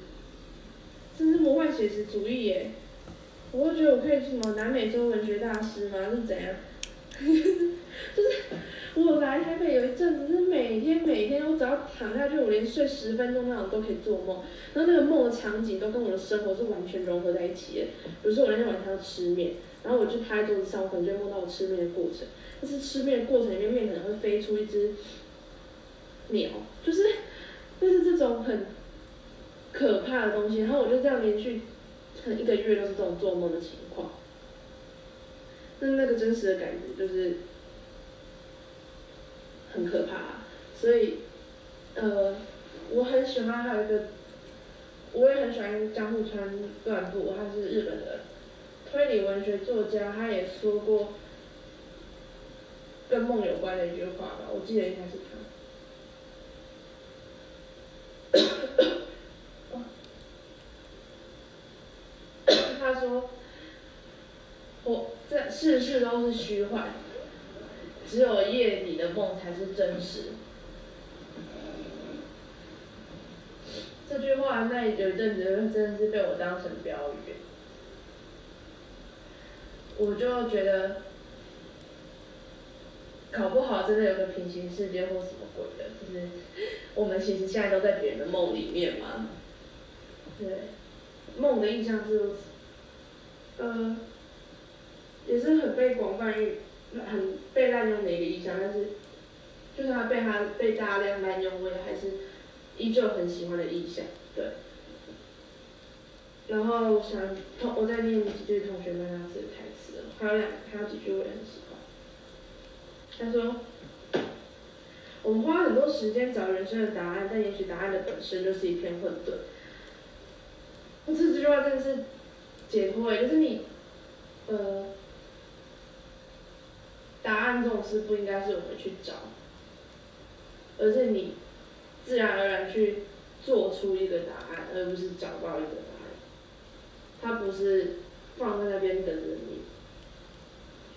真是魔幻写实主义耶。我会觉得我可以什么南美洲文学大师吗？是怎样？就是我来台北有一阵子，是每天每天我只要躺下去，我连睡十分钟那种都可以做梦，然后那个梦的场景都跟我的生活是完全融合在一起的。比如说我那天晚上要吃面，然后我就趴在桌子上，我可能就梦到我吃面的过程。但是吃面的过程里面，面可能会飞出一只鸟，就是就是这种很可怕的东西。然后我就这样连续。可能一个月都是这种做梦的情况，那那个真实的感觉就是很可怕，所以呃我很喜欢还有一个，我也很喜欢江户川乱步，他是日本的推理文学作家，他也说过跟梦有关的一句话吧，我记得应该是他。他说：“我这世事都是虚幻，只有夜里的梦才是真实。”这句话那有一阵子真的是被我当成标语，我就觉得搞不好真的有个平行世界或什么鬼的，就是我们其实现在都在别人的梦里面嘛。对，梦的印象是。呃，也是很被广泛运很被滥用的一个意象，但是就算被它被大量滥用，我也还是依旧很喜欢的意象，对。然后想同我再念几句同学们老师的台词，还有两还有几句我也很喜欢。他说，我们花很多时间找人生的答案，但也许答案的本身就是一片混沌。我这这句话真的是解脱哎，就是你，呃，答案这种事不应该是我们去找，而是你自然而然去做出一个答案，而不是找到一个答案。它不是放在那边等着你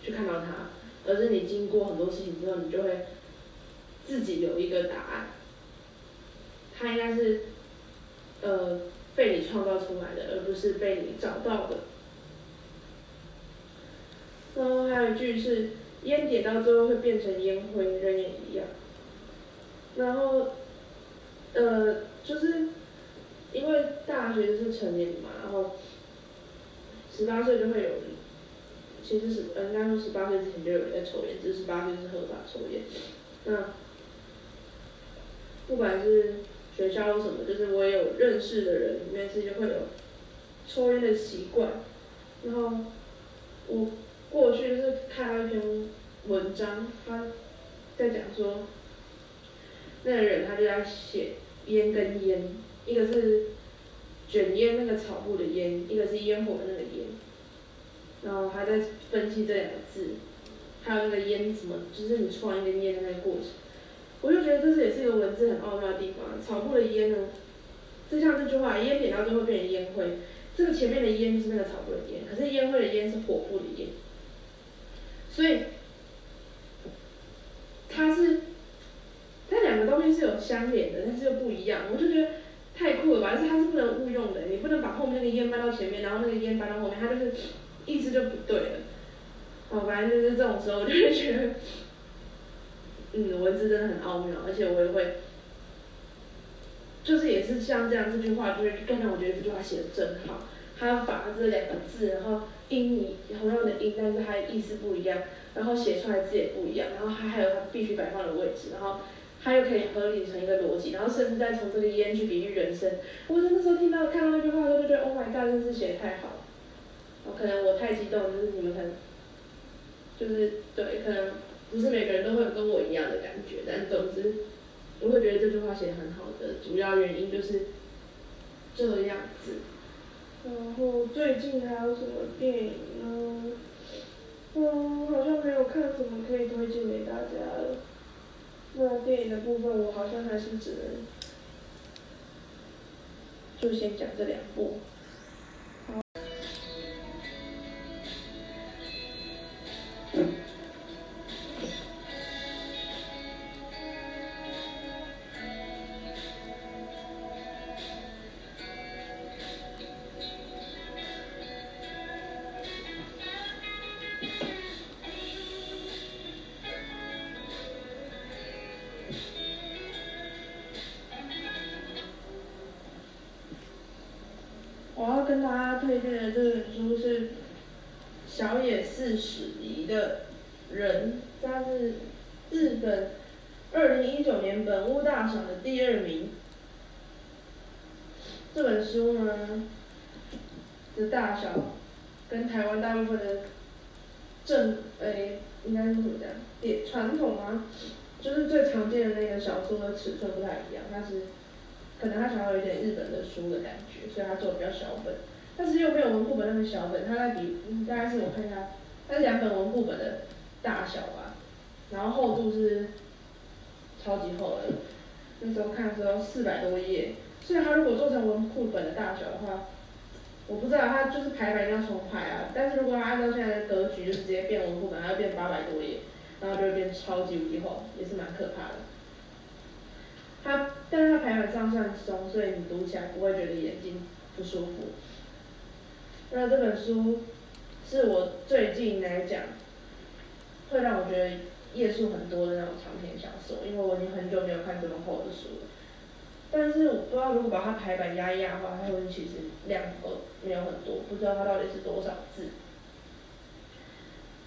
去看到它，而是你经过很多事情之后，你就会自己有一个答案。它应该是，呃。被你创造出来的，而不是被你找到的。然后还有一句是，烟点到最后会变成烟灰，人也一样。然后，呃，就是因为大学就是成年嘛，然后十八岁就会有，其实是应该说十八岁之前就有人在抽烟，只是十八岁是合法抽烟。那不管是。学校什么，就是我也有认识的人，里面是就会有抽烟的习惯。然后我过去是看到一篇文章，他在讲说，那个人他就在写烟跟烟，一个是卷烟那个草布的烟，一个是烟火的那个烟，然后还在分析这两个字，还有那个烟什么，就是你抽完一根烟的那个过程。我就觉得这是也是一个文字很奥妙的地方。草布的烟呢，就像这句话，烟点到最后变成烟灰。这个前面的烟就是那个草布的烟，可是烟灰的烟是火布的烟。所以，它是，它两个东西是有相连的，但是又不一样。我就觉得太酷了吧，但是它是不能误用的，你不能把后面那个烟搬到前面，然后那个烟搬到后面，它就是意思就不对了。好，反正就是这种时候，我就会觉得。嗯，文字真的很奥妙，而且我也会，就是也是像这样这句话，就是刚才我觉得这句话写的真好，他把这两个字，然后音你同样的音，但是它意思不一样，然后写出来字也不一样，然后它还有它必须摆放的位置，然后它又可以合理成一个逻辑，然后甚至再从这个烟去比喻人生。我那时候听到看到那句话的时候，就觉得 Oh my God，真是写的太好了。可能我太激动，就是你们可能，就是对，可能。不是每个人都会有跟我一样的感觉，但总之，我会觉得这句话写的很好的主要原因就是这样子。然后最近还有什么电影呢？嗯，好像没有看什么可以推荐给大家了。那电影的部分我好像还是只能就先讲这两部。应该是怎么讲？也传统吗？就是最常见的那个小说的尺寸不太一样，它是。可能他想要有点日本的书的感觉，所以他做的比较小本，但是又没有文库本那么小本，它在比大概是我看一下，它是两本文库本的大小吧，然后厚度是超级厚的，那时候看的时候四百多页，所以它如果做成文库本的大小的话，我不知道它就是排版要重排啊，但是如果按照现在的格局就直接变文库本，它要变八百多页，然后就会变超级无敌厚，也是蛮可怕的。它，但是它排版上算松，所以你读起来不会觉得眼睛不舒服。那这本书是我最近来讲，会让我觉得页数很多的那种长篇小说，因为我已经很久没有看这么厚的书了。但是我不知道如果把它排版压一压的话，它会其实量呃没有很多，不知道它到底是多少字。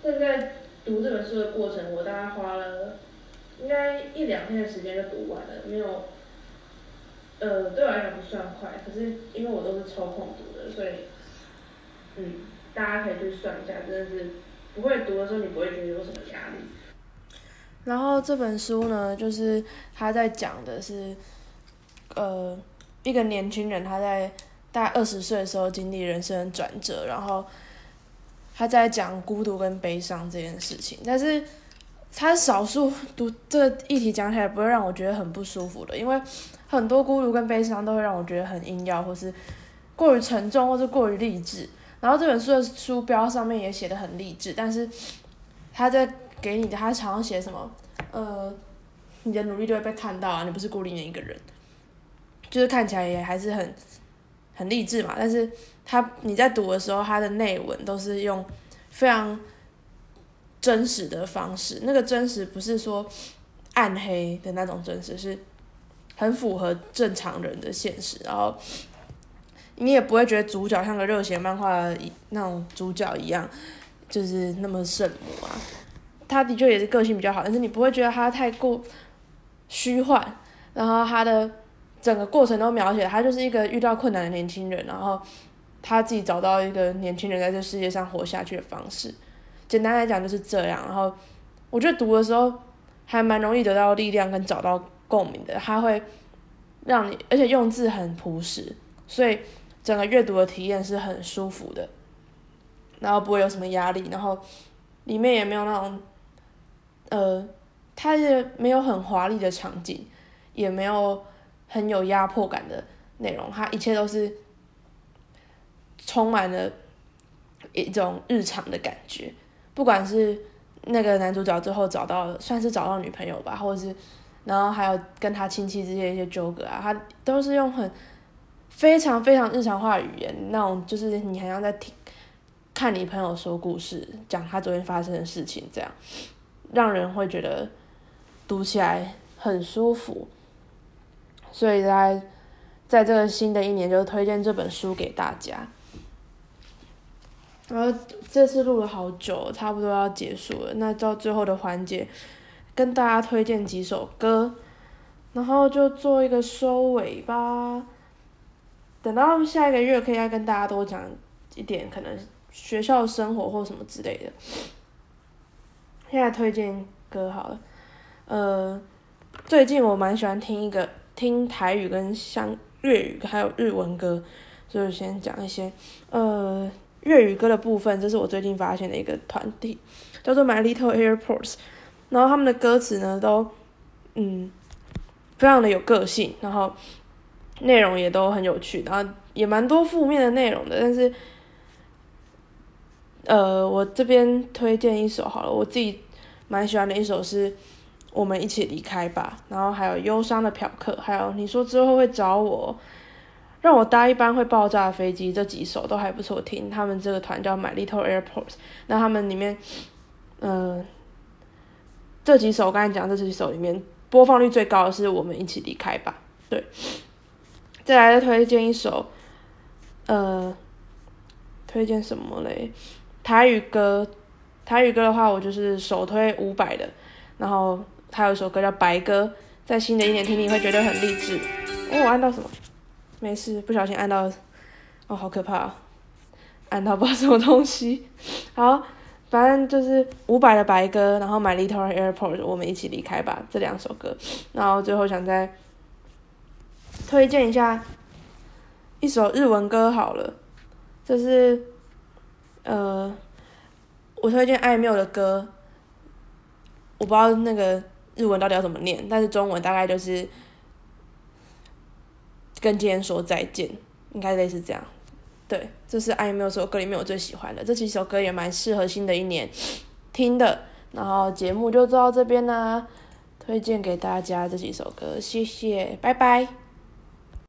但在读这本书的过程，我大概花了应该一两天的时间就读完了，没有，呃，对我来讲不算快，可是因为我都是抽空读的，所以，嗯，大家可以去算一下，真的是不会读的时候，你不会觉得有什么压力。然后这本书呢，就是他在讲的是，呃，一个年轻人他在大概二十岁的时候经历人生的转折，然后。他在讲孤独跟悲伤这件事情，但是他少数读这个议题讲起来不会让我觉得很不舒服的，因为很多孤独跟悲伤都会让我觉得很硬要，或是过于沉重，或是过于励志。然后这本书的书标上面也写的很励志，但是他在给你的，他常常写什么？呃，你的努力就会被看到啊，你不是孤零零一个人，就是看起来也还是很很励志嘛，但是。他你在读的时候，他的内文都是用非常真实的方式。那个真实不是说暗黑的那种真实，是很符合正常人的现实。然后你也不会觉得主角像个热血漫画那种主角一样，就是那么圣母啊。他的确也是个性比较好，但是你不会觉得他太过虚幻。然后他的整个过程都描写，他就是一个遇到困难的年轻人，然后。他自己找到一个年轻人在这世界上活下去的方式，简单来讲就是这样。然后我觉得读的时候还蛮容易得到力量跟找到共鸣的，他会让你，而且用字很朴实，所以整个阅读的体验是很舒服的，然后不会有什么压力，然后里面也没有那种，呃，它也没有很华丽的场景，也没有很有压迫感的内容，它一切都是。充满了一种日常的感觉，不管是那个男主角最后找到，算是找到女朋友吧，或者是，然后还有跟他亲戚之间一些纠葛啊，他都是用很非常非常日常化的语言，那种就是你还要在听看你朋友说故事，讲他昨天发生的事情，这样让人会觉得读起来很舒服，所以在在这个新的一年就推荐这本书给大家。然后这次录了好久，差不多要结束了。那到最后的环节，跟大家推荐几首歌，然后就做一个收尾吧。等到下一个月，可以再跟大家多讲一点可能学校生活或什么之类的。现在推荐歌好了，呃，最近我蛮喜欢听一个听台语跟香粤语还有日文歌，所以先讲一些，呃。粤语歌的部分，这是我最近发现的一个团体，叫做 My Little Airports。然后他们的歌词呢，都嗯，非常的有个性，然后内容也都很有趣，然后也蛮多负面的内容的。但是，呃，我这边推荐一首好了，我自己蛮喜欢的一首是《我们一起离开吧》，然后还有《忧伤的嫖客》，还有你说之后会找我。让我搭一班会爆炸的飞机，这几首都还不错听。他们这个团叫 My Little Airport，那他们里面，嗯，这几首我刚才讲这几首里面播放率最高的是我们一起离开吧。对，再来推荐一首，呃，推荐什么嘞？台语歌，台语歌的话，我就是首推伍佰的，然后他有一首歌叫《白鸽》，在新的一年听你会觉得很励志。哦，我按到什么？没事，不小心按到，哦，好可怕，按到不知道什么东西。好，反正就是伍佰的白鸽，然后 My Little Airport，我们一起离开吧，这两首歌。然后最后想再推荐一下一首日文歌好了，就是呃，我推荐艾缪的歌，我不知道那个日文到底要怎么念，但是中文大概就是。跟今天说再见，应该类似这样。对，这是艾米这首歌里面我最喜欢的，这几首歌也蛮适合新的一年听的。然后节目就做到这边啦，推荐给大家这几首歌，谢谢，拜拜。